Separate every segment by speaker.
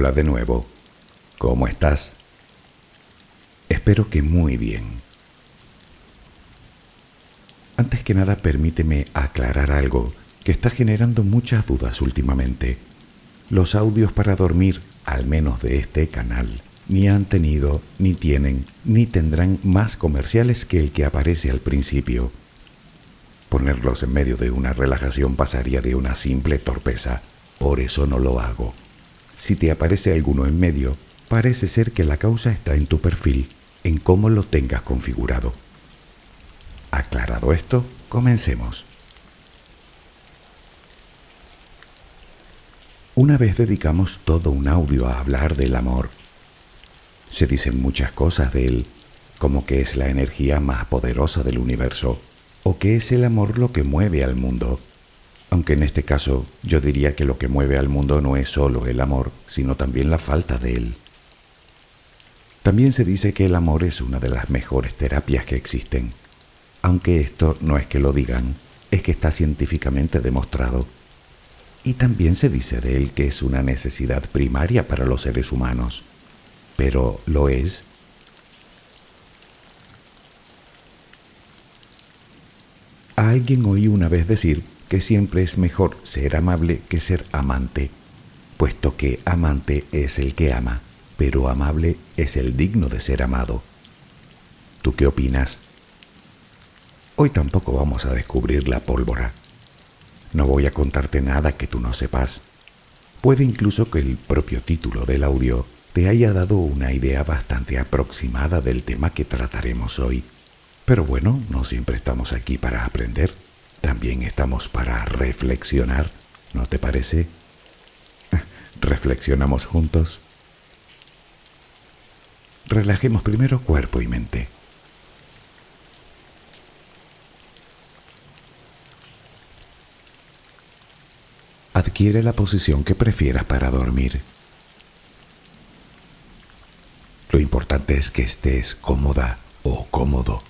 Speaker 1: Hola de nuevo. ¿Cómo estás? Espero que muy bien. Antes que nada, permíteme aclarar algo que está generando muchas dudas últimamente. Los audios para dormir, al menos de este canal, ni han tenido, ni tienen, ni tendrán más comerciales que el que aparece al principio. Ponerlos en medio de una relajación pasaría de una simple torpeza, por eso no lo hago. Si te aparece alguno en medio, parece ser que la causa está en tu perfil, en cómo lo tengas configurado. Aclarado esto, comencemos. Una vez dedicamos todo un audio a hablar del amor. Se dicen muchas cosas de él, como que es la energía más poderosa del universo, o que es el amor lo que mueve al mundo, aunque en este caso yo diría que lo que mueve al mundo no es solo el amor, sino también la falta de él. También se dice que el amor es una de las mejores terapias que existen, aunque esto no es que lo digan, es que está científicamente demostrado. Y también se dice de él que es una necesidad primaria para los seres humanos. Pero ¿lo es? Alguien oí una vez decir que siempre es mejor ser amable que ser amante, puesto que amante es el que ama, pero amable es el digno de ser amado. ¿Tú qué opinas? Hoy tampoco vamos a descubrir la pólvora. No voy a contarte nada que tú no sepas. Puede incluso que el propio título del audio te haya dado una idea bastante aproximada del tema que trataremos hoy. Pero bueno, no siempre estamos aquí para aprender también estamos para reflexionar, ¿no te parece? ¿Reflexionamos juntos? Relajemos primero cuerpo y mente. Adquiere la posición que prefieras para dormir. Lo importante es que estés cómoda o cómodo.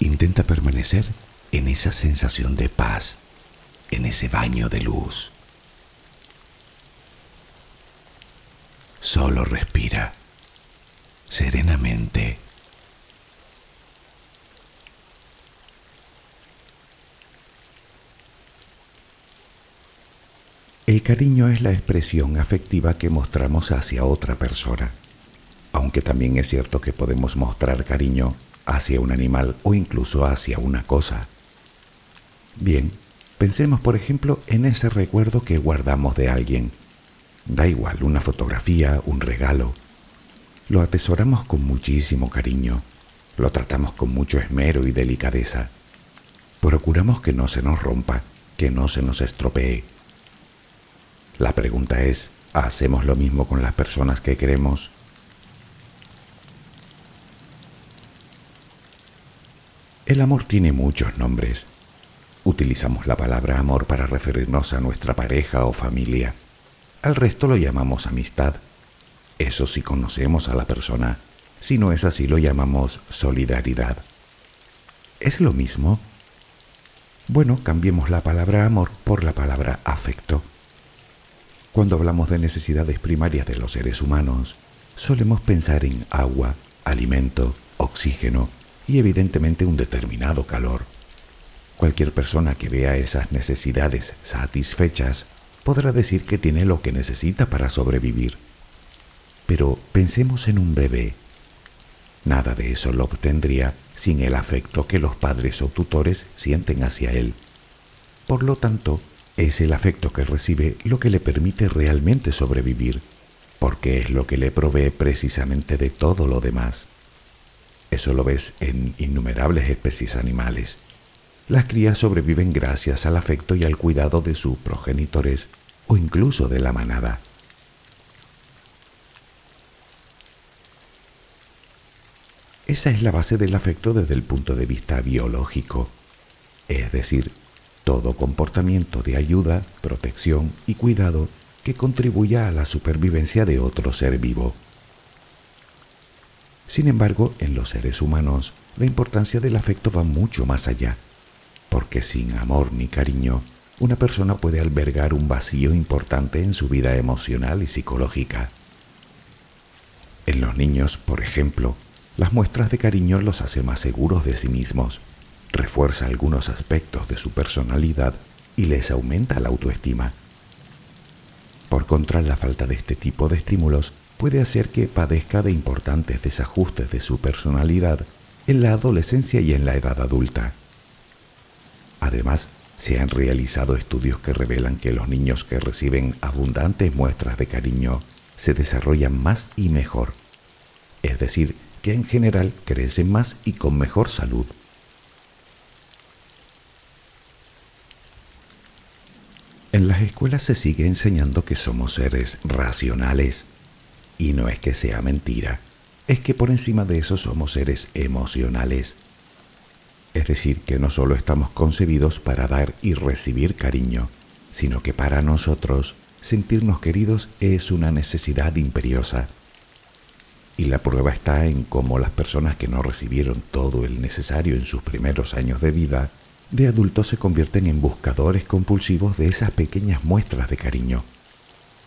Speaker 1: Intenta permanecer en esa sensación de paz, en ese baño de luz. Solo respira serenamente. El cariño es la expresión afectiva que mostramos hacia otra persona, aunque también es cierto que podemos mostrar cariño hacia un animal o incluso hacia una cosa. Bien, pensemos por ejemplo en ese recuerdo que guardamos de alguien. Da igual, una fotografía, un regalo. Lo atesoramos con muchísimo cariño, lo tratamos con mucho esmero y delicadeza. Procuramos que no se nos rompa, que no se nos estropee. La pregunta es, ¿hacemos lo mismo con las personas que queremos? El amor tiene muchos nombres. Utilizamos la palabra amor para referirnos a nuestra pareja o familia. Al resto lo llamamos amistad. Eso si conocemos a la persona. Si no es así lo llamamos solidaridad. ¿Es lo mismo? Bueno, cambiemos la palabra amor por la palabra afecto. Cuando hablamos de necesidades primarias de los seres humanos, solemos pensar en agua, alimento, oxígeno, y evidentemente un determinado calor. Cualquier persona que vea esas necesidades satisfechas podrá decir que tiene lo que necesita para sobrevivir. Pero pensemos en un bebé. Nada de eso lo obtendría sin el afecto que los padres o tutores sienten hacia él. Por lo tanto, es el afecto que recibe lo que le permite realmente sobrevivir, porque es lo que le provee precisamente de todo lo demás. Eso lo ves en innumerables especies animales. Las crías sobreviven gracias al afecto y al cuidado de sus progenitores o incluso de la manada. Esa es la base del afecto desde el punto de vista biológico, es decir, todo comportamiento de ayuda, protección y cuidado que contribuya a la supervivencia de otro ser vivo. Sin embargo, en los seres humanos, la importancia del afecto va mucho más allá, porque sin amor ni cariño, una persona puede albergar un vacío importante en su vida emocional y psicológica. En los niños, por ejemplo, las muestras de cariño los hace más seguros de sí mismos, refuerza algunos aspectos de su personalidad y les aumenta la autoestima. Por contra, la falta de este tipo de estímulos puede hacer que padezca de importantes desajustes de su personalidad en la adolescencia y en la edad adulta. Además, se han realizado estudios que revelan que los niños que reciben abundantes muestras de cariño se desarrollan más y mejor, es decir, que en general crecen más y con mejor salud. En las escuelas se sigue enseñando que somos seres racionales y no es que sea mentira, es que por encima de eso somos seres emocionales. Es decir, que no solo estamos concebidos para dar y recibir cariño, sino que para nosotros sentirnos queridos es una necesidad imperiosa. Y la prueba está en cómo las personas que no recibieron todo el necesario en sus primeros años de vida, de adultos se convierten en buscadores compulsivos de esas pequeñas muestras de cariño,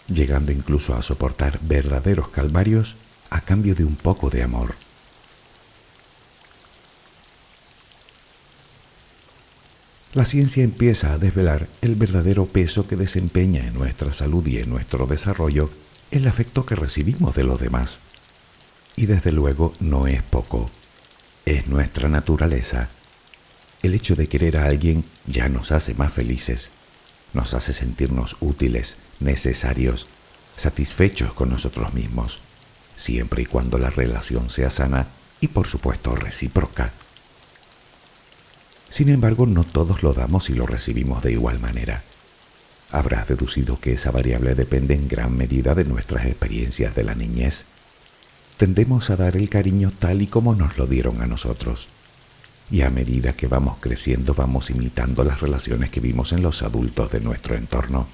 Speaker 1: llegando incluso a soportar verdaderos calvarios a cambio de un poco de amor. La ciencia empieza a desvelar el verdadero peso que desempeña en nuestra salud y en nuestro desarrollo el afecto que recibimos de los demás. Y desde luego no es poco, es nuestra naturaleza. El hecho de querer a alguien ya nos hace más felices, nos hace sentirnos útiles, necesarios, satisfechos con nosotros mismos, siempre y cuando la relación sea sana y por supuesto recíproca. Sin embargo, no todos lo damos y lo recibimos de igual manera. Habrás deducido que esa variable depende en gran medida de nuestras experiencias de la niñez. Tendemos a dar el cariño tal y como nos lo dieron a nosotros. Y a medida que vamos creciendo vamos imitando las relaciones que vimos en los adultos de nuestro entorno.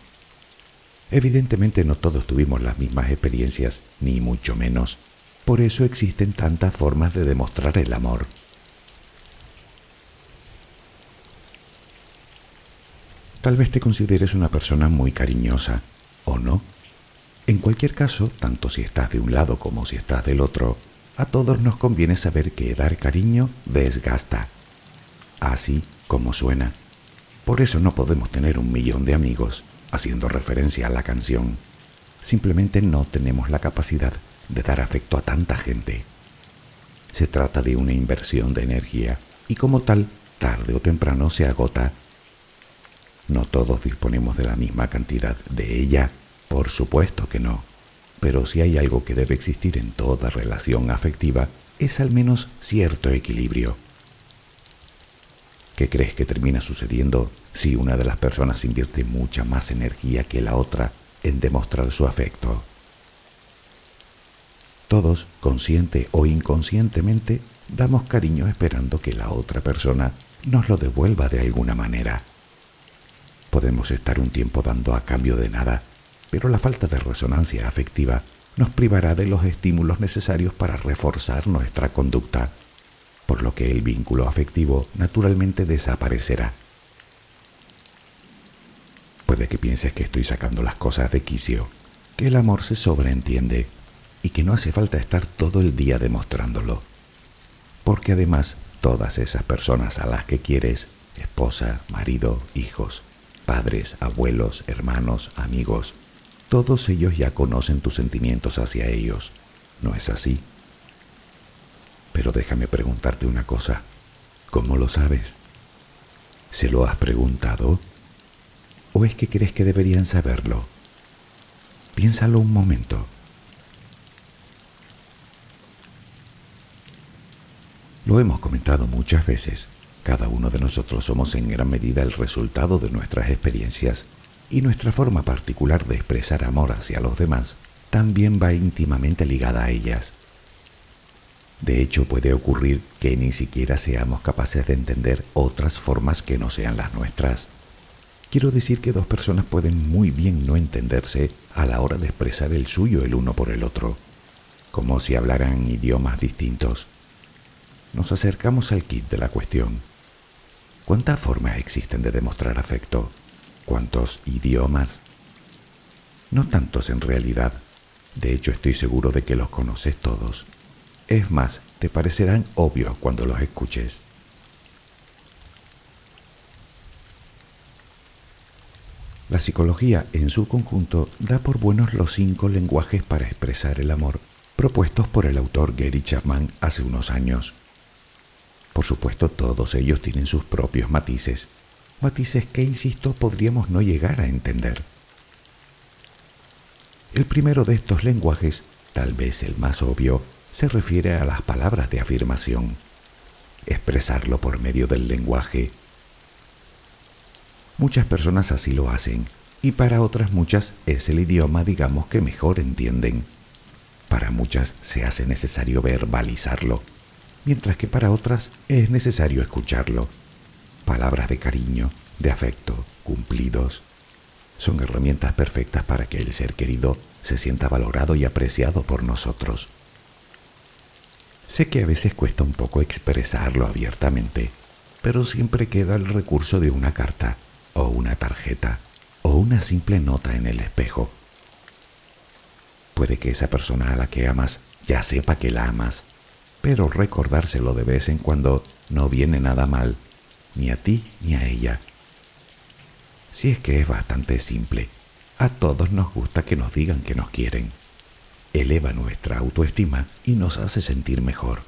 Speaker 1: Evidentemente no todos tuvimos las mismas experiencias, ni mucho menos. Por eso existen tantas formas de demostrar el amor. Tal vez te consideres una persona muy cariñosa, ¿o no? En cualquier caso, tanto si estás de un lado como si estás del otro, a todos nos conviene saber que dar cariño desgasta. Así como suena. Por eso no podemos tener un millón de amigos, haciendo referencia a la canción. Simplemente no tenemos la capacidad de dar afecto a tanta gente. Se trata de una inversión de energía y como tal, tarde o temprano se agota no todos disponemos de la misma cantidad de ella, por supuesto que no. Pero si hay algo que debe existir en toda relación afectiva, es al menos cierto equilibrio. ¿Qué crees que termina sucediendo si una de las personas invierte mucha más energía que la otra en demostrar su afecto? Todos, consciente o inconscientemente, damos cariño esperando que la otra persona nos lo devuelva de alguna manera. Podemos estar un tiempo dando a cambio de nada, pero la falta de resonancia afectiva nos privará de los estímulos necesarios para reforzar nuestra conducta, por lo que el vínculo afectivo naturalmente desaparecerá. Puede que pienses que estoy sacando las cosas de quicio, que el amor se sobreentiende y que no hace falta estar todo el día demostrándolo. Porque además todas esas personas a las que quieres, esposa, marido, hijos, padres, abuelos, hermanos, amigos, todos ellos ya conocen tus sentimientos hacia ellos. ¿No es así? Pero déjame preguntarte una cosa. ¿Cómo lo sabes? ¿Se lo has preguntado? ¿O es que crees que deberían saberlo? Piénsalo un momento. Lo hemos comentado muchas veces. Cada uno de nosotros somos en gran medida el resultado de nuestras experiencias y nuestra forma particular de expresar amor hacia los demás también va íntimamente ligada a ellas. De hecho, puede ocurrir que ni siquiera seamos capaces de entender otras formas que no sean las nuestras. Quiero decir que dos personas pueden muy bien no entenderse a la hora de expresar el suyo el uno por el otro, como si hablaran idiomas distintos. Nos acercamos al kit de la cuestión ¿Cuántas formas existen de demostrar afecto? ¿Cuántos idiomas? No tantos en realidad. De hecho, estoy seguro de que los conoces todos. Es más, te parecerán obvios cuando los escuches. La psicología en su conjunto da por buenos los cinco lenguajes para expresar el amor propuestos por el autor Gary Chapman hace unos años. Por supuesto, todos ellos tienen sus propios matices, matices que, insisto, podríamos no llegar a entender. El primero de estos lenguajes, tal vez el más obvio, se refiere a las palabras de afirmación, expresarlo por medio del lenguaje. Muchas personas así lo hacen, y para otras muchas es el idioma, digamos, que mejor entienden. Para muchas se hace necesario verbalizarlo mientras que para otras es necesario escucharlo. Palabras de cariño, de afecto, cumplidos. son herramientas perfectas para que el ser querido se sienta valorado y apreciado por nosotros. Sé que a veces cuesta un poco expresarlo abiertamente, pero siempre queda el recurso de una carta o una tarjeta o una simple nota en el espejo. Puede que esa persona a la que amas ya sepa que la amas, pero recordárselo de vez en cuando no viene nada mal, ni a ti ni a ella. Si es que es bastante simple, a todos nos gusta que nos digan que nos quieren. Eleva nuestra autoestima y nos hace sentir mejor.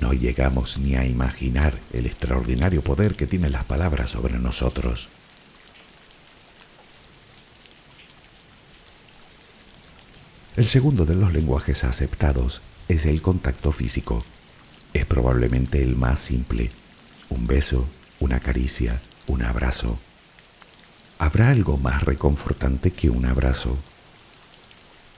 Speaker 1: No llegamos ni a imaginar el extraordinario poder que tienen las palabras sobre nosotros. El segundo de los lenguajes aceptados es el contacto físico. Es probablemente el más simple. Un beso, una caricia, un abrazo. ¿Habrá algo más reconfortante que un abrazo?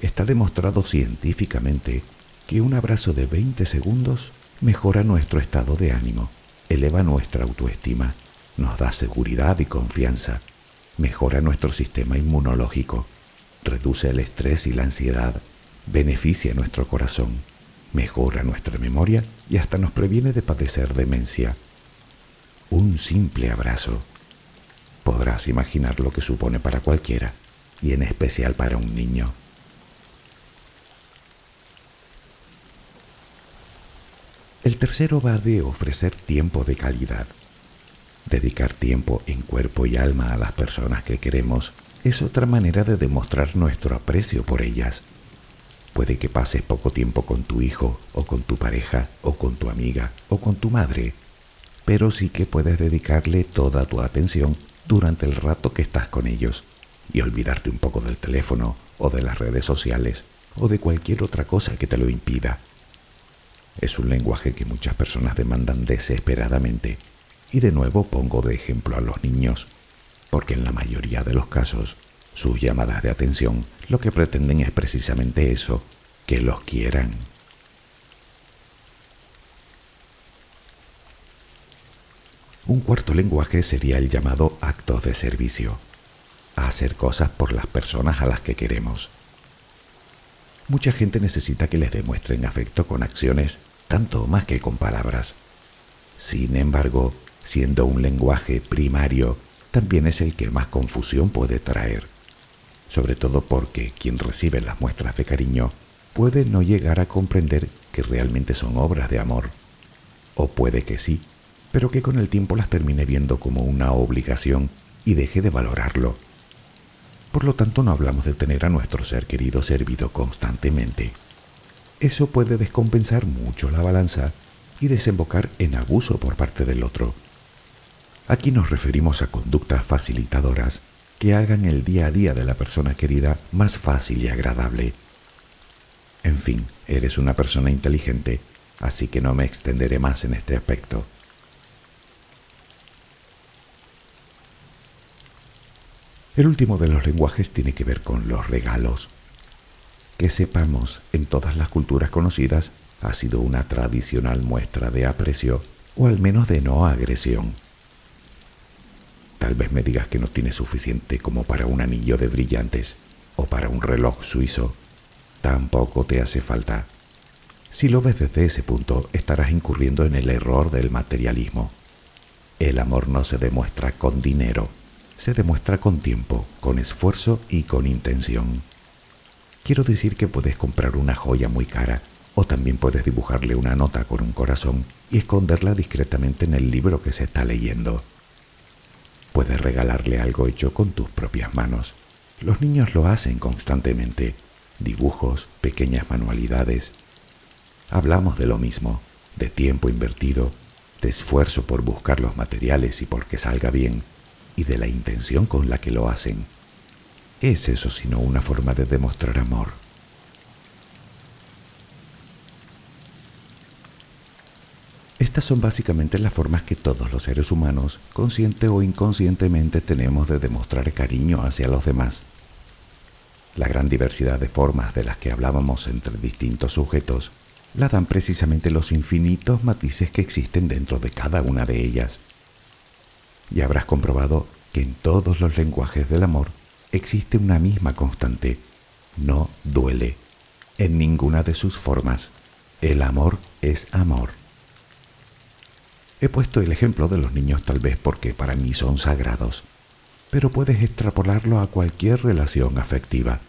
Speaker 1: Está demostrado científicamente que un abrazo de 20 segundos mejora nuestro estado de ánimo, eleva nuestra autoestima, nos da seguridad y confianza, mejora nuestro sistema inmunológico, reduce el estrés y la ansiedad, beneficia nuestro corazón, mejora nuestra memoria y hasta nos previene de padecer demencia. Un simple abrazo. Podrás imaginar lo que supone para cualquiera, y en especial para un niño. El tercero va de ofrecer tiempo de calidad. Dedicar tiempo en cuerpo y alma a las personas que queremos es otra manera de demostrar nuestro aprecio por ellas. Puede que pases poco tiempo con tu hijo o con tu pareja o con tu amiga o con tu madre, pero sí que puedes dedicarle toda tu atención durante el rato que estás con ellos y olvidarte un poco del teléfono o de las redes sociales o de cualquier otra cosa que te lo impida. Es un lenguaje que muchas personas demandan desesperadamente y de nuevo pongo de ejemplo a los niños, porque en la mayoría de los casos sus llamadas de atención lo que pretenden es precisamente eso, que los quieran. Un cuarto lenguaje sería el llamado actos de servicio, hacer cosas por las personas a las que queremos. Mucha gente necesita que les demuestren afecto con acciones tanto más que con palabras. Sin embargo, siendo un lenguaje primario, también es el que más confusión puede traer sobre todo porque quien recibe las muestras de cariño puede no llegar a comprender que realmente son obras de amor. O puede que sí, pero que con el tiempo las termine viendo como una obligación y deje de valorarlo. Por lo tanto, no hablamos de tener a nuestro ser querido servido constantemente. Eso puede descompensar mucho la balanza y desembocar en abuso por parte del otro. Aquí nos referimos a conductas facilitadoras que hagan el día a día de la persona querida más fácil y agradable. En fin, eres una persona inteligente, así que no me extenderé más en este aspecto. El último de los lenguajes tiene que ver con los regalos. Que sepamos, en todas las culturas conocidas ha sido una tradicional muestra de aprecio o al menos de no agresión. Tal vez me digas que no tienes suficiente como para un anillo de brillantes o para un reloj suizo. Tampoco te hace falta. Si lo ves desde ese punto, estarás incurriendo en el error del materialismo. El amor no se demuestra con dinero, se demuestra con tiempo, con esfuerzo y con intención. Quiero decir que puedes comprar una joya muy cara o también puedes dibujarle una nota con un corazón y esconderla discretamente en el libro que se está leyendo. Puedes regalarle algo hecho con tus propias manos. Los niños lo hacen constantemente. Dibujos, pequeñas manualidades. Hablamos de lo mismo, de tiempo invertido, de esfuerzo por buscar los materiales y por que salga bien, y de la intención con la que lo hacen. ¿Qué es eso sino una forma de demostrar amor? Estas son básicamente las formas que todos los seres humanos, consciente o inconscientemente, tenemos de demostrar cariño hacia los demás. La gran diversidad de formas de las que hablábamos entre distintos sujetos la dan precisamente los infinitos matices que existen dentro de cada una de ellas. Y habrás comprobado que en todos los lenguajes del amor existe una misma constante. No duele. En ninguna de sus formas. El amor es amor. He puesto el ejemplo de los niños tal vez porque para mí son sagrados, pero puedes extrapolarlo a cualquier relación afectiva.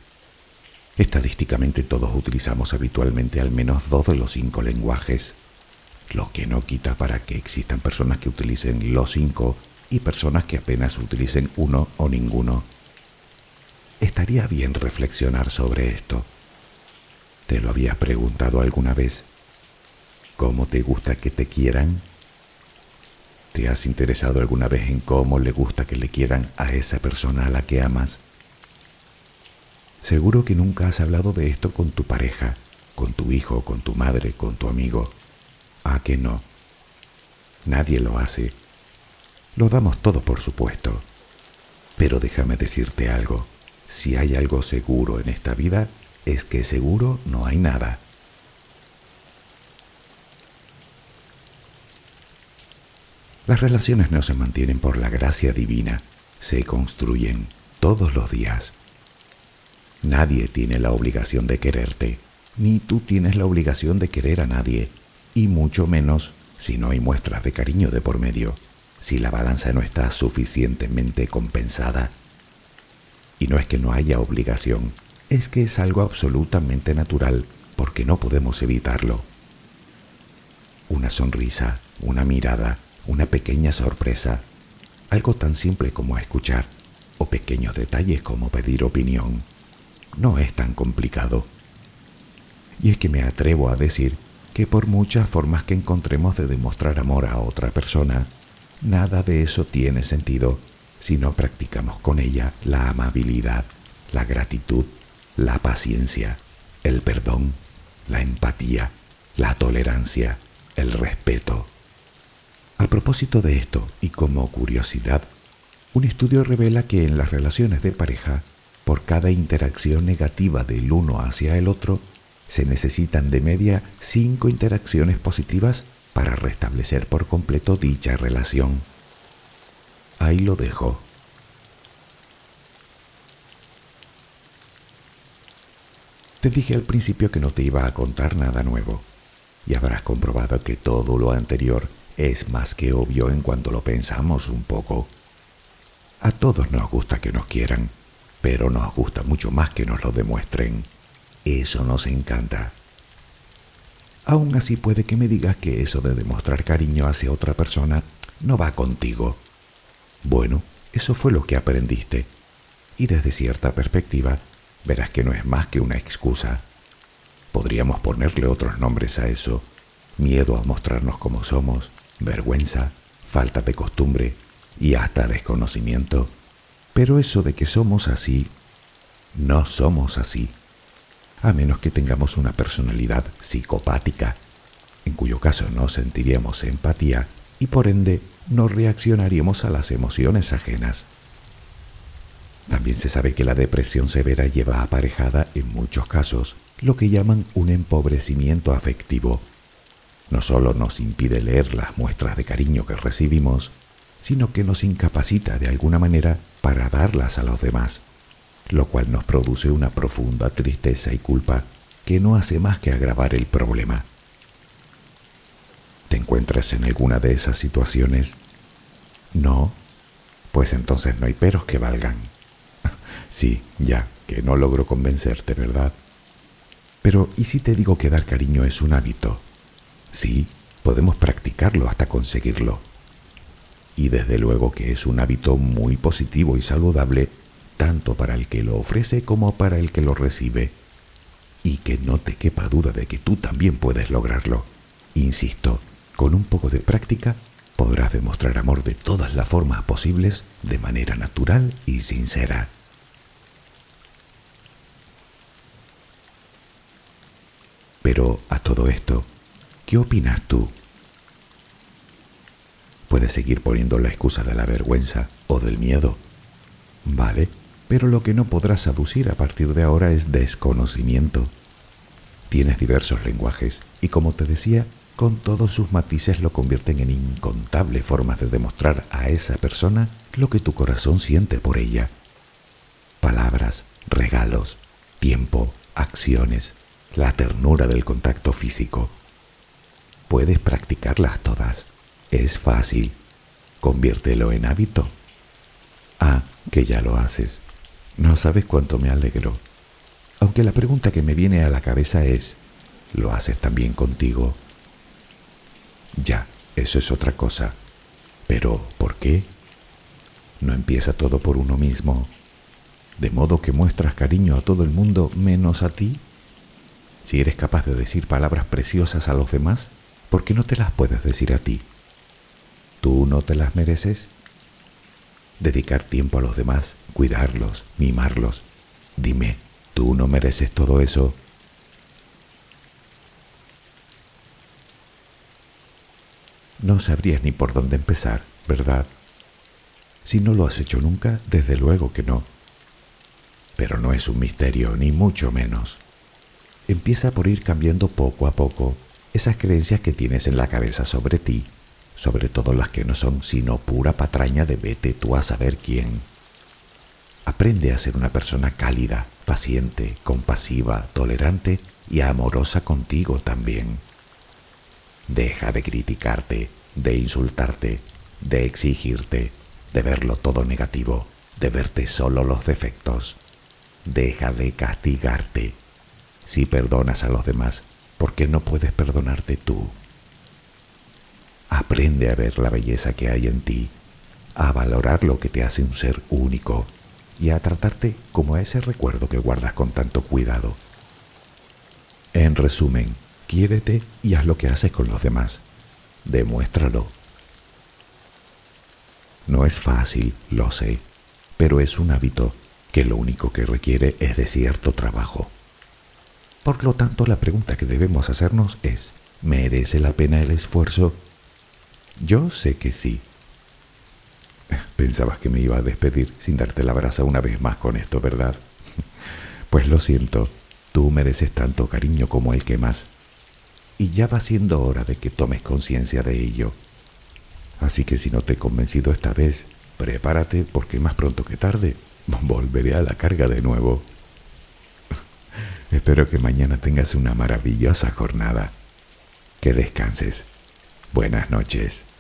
Speaker 1: Estadísticamente todos utilizamos habitualmente al menos dos de los cinco lenguajes, lo que no quita para que existan personas que utilicen los cinco y personas que apenas utilicen uno o ninguno. Estaría bien reflexionar sobre esto. ¿Te lo habías preguntado alguna vez? ¿Cómo te gusta que te quieran? ¿Te has interesado alguna vez en cómo le gusta que le quieran a esa persona a la que amas? Seguro que nunca has hablado de esto con tu pareja, con tu hijo, con tu madre, con tu amigo. ¿A que no? Nadie lo hace. Lo damos todo por supuesto. Pero déjame decirte algo. Si hay algo seguro en esta vida, es que seguro no hay nada. Las relaciones no se mantienen por la gracia divina, se construyen todos los días. Nadie tiene la obligación de quererte, ni tú tienes la obligación de querer a nadie, y mucho menos si no hay muestras de cariño de por medio, si la balanza no está suficientemente compensada. Y no es que no haya obligación, es que es algo absolutamente natural, porque no podemos evitarlo. Una sonrisa, una mirada, una pequeña sorpresa, algo tan simple como escuchar, o pequeños detalles como pedir opinión. No es tan complicado. Y es que me atrevo a decir que por muchas formas que encontremos de demostrar amor a otra persona, nada de eso tiene sentido si no practicamos con ella la amabilidad, la gratitud, la paciencia, el perdón, la empatía, la tolerancia, el respeto. A propósito de esto, y como curiosidad, un estudio revela que en las relaciones de pareja, por cada interacción negativa del uno hacia el otro, se necesitan de media cinco interacciones positivas para restablecer por completo dicha relación. Ahí lo dejo. Te dije al principio que no te iba a contar nada nuevo, y habrás comprobado que todo lo anterior es más que obvio en cuanto lo pensamos un poco. A todos nos gusta que nos quieran, pero nos gusta mucho más que nos lo demuestren. Eso nos encanta. Aún así puede que me digas que eso de demostrar cariño hacia otra persona no va contigo. Bueno, eso fue lo que aprendiste. Y desde cierta perspectiva, verás que no es más que una excusa. Podríamos ponerle otros nombres a eso. Miedo a mostrarnos como somos, vergüenza, falta de costumbre y hasta desconocimiento. Pero eso de que somos así, no somos así, a menos que tengamos una personalidad psicopática, en cuyo caso no sentiríamos empatía y por ende no reaccionaríamos a las emociones ajenas. También se sabe que la depresión severa lleva aparejada en muchos casos lo que llaman un empobrecimiento afectivo, no solo nos impide leer las muestras de cariño que recibimos, sino que nos incapacita de alguna manera para darlas a los demás, lo cual nos produce una profunda tristeza y culpa que no hace más que agravar el problema. ¿Te encuentras en alguna de esas situaciones? No, pues entonces no hay peros que valgan. Sí, ya, que no logro convencerte, ¿verdad? Pero ¿y si te digo que dar cariño es un hábito? Sí, podemos practicarlo hasta conseguirlo. Y desde luego que es un hábito muy positivo y saludable tanto para el que lo ofrece como para el que lo recibe. Y que no te quepa duda de que tú también puedes lograrlo. Insisto, con un poco de práctica podrás demostrar amor de todas las formas posibles de manera natural y sincera. Pero a todo esto, ¿Qué opinas tú? Puedes seguir poniendo la excusa de la vergüenza o del miedo. Vale, pero lo que no podrás aducir a partir de ahora es desconocimiento. Tienes diversos lenguajes y como te decía, con todos sus matices lo convierten en incontables formas de demostrar a esa persona lo que tu corazón siente por ella. palabras, regalos, tiempo, acciones, la ternura del contacto físico. Puedes practicarlas todas. Es fácil. Conviértelo en hábito. Ah, que ya lo haces. No sabes cuánto me alegro. Aunque la pregunta que me viene a la cabeza es, ¿lo haces también contigo? Ya, eso es otra cosa. Pero, ¿por qué? ¿No empieza todo por uno mismo? ¿De modo que muestras cariño a todo el mundo menos a ti? Si eres capaz de decir palabras preciosas a los demás, ¿por qué no te las puedes decir a ti? ¿Tú no te las mereces? Dedicar tiempo a los demás, cuidarlos, mimarlos. Dime, ¿tú no mereces todo eso? No sabrías ni por dónde empezar, ¿verdad? Si no lo has hecho nunca, desde luego que no. Pero no es un misterio, ni mucho menos. Empieza por ir cambiando poco a poco esas creencias que tienes en la cabeza sobre ti, sobre todo las que no son sino pura patraña de vete tú a saber quién. Aprende a ser una persona cálida, paciente, compasiva, tolerante y amorosa contigo también. Deja de criticarte, de insultarte, de exigirte, de verlo todo negativo, de verte solo los defectos. Deja de castigarte. Si perdonas a los demás, ¿por qué no puedes perdonarte tú? Aprende a ver la belleza que hay en ti, a valorar lo que te hace un ser único y a tratarte como a ese recuerdo que guardas con tanto cuidado. En resumen, Quiérete y haz lo que haces con los demás. Demuéstralo. No es fácil, lo sé, pero es un hábito que lo único que requiere es de cierto trabajo. Por lo tanto, la pregunta que debemos hacernos es, ¿merece la pena el esfuerzo? Yo sé que sí. Pensabas que me iba a despedir sin darte la brasa una vez más con esto, ¿verdad? Pues lo siento, tú mereces tanto cariño como el que más y ya va siendo hora de que tomes conciencia de ello. Así que si no te he convencido esta vez, prepárate porque más pronto que tarde volveré a la carga de nuevo. Espero que mañana tengas una maravillosa jornada. Que descanses. Buenas noches.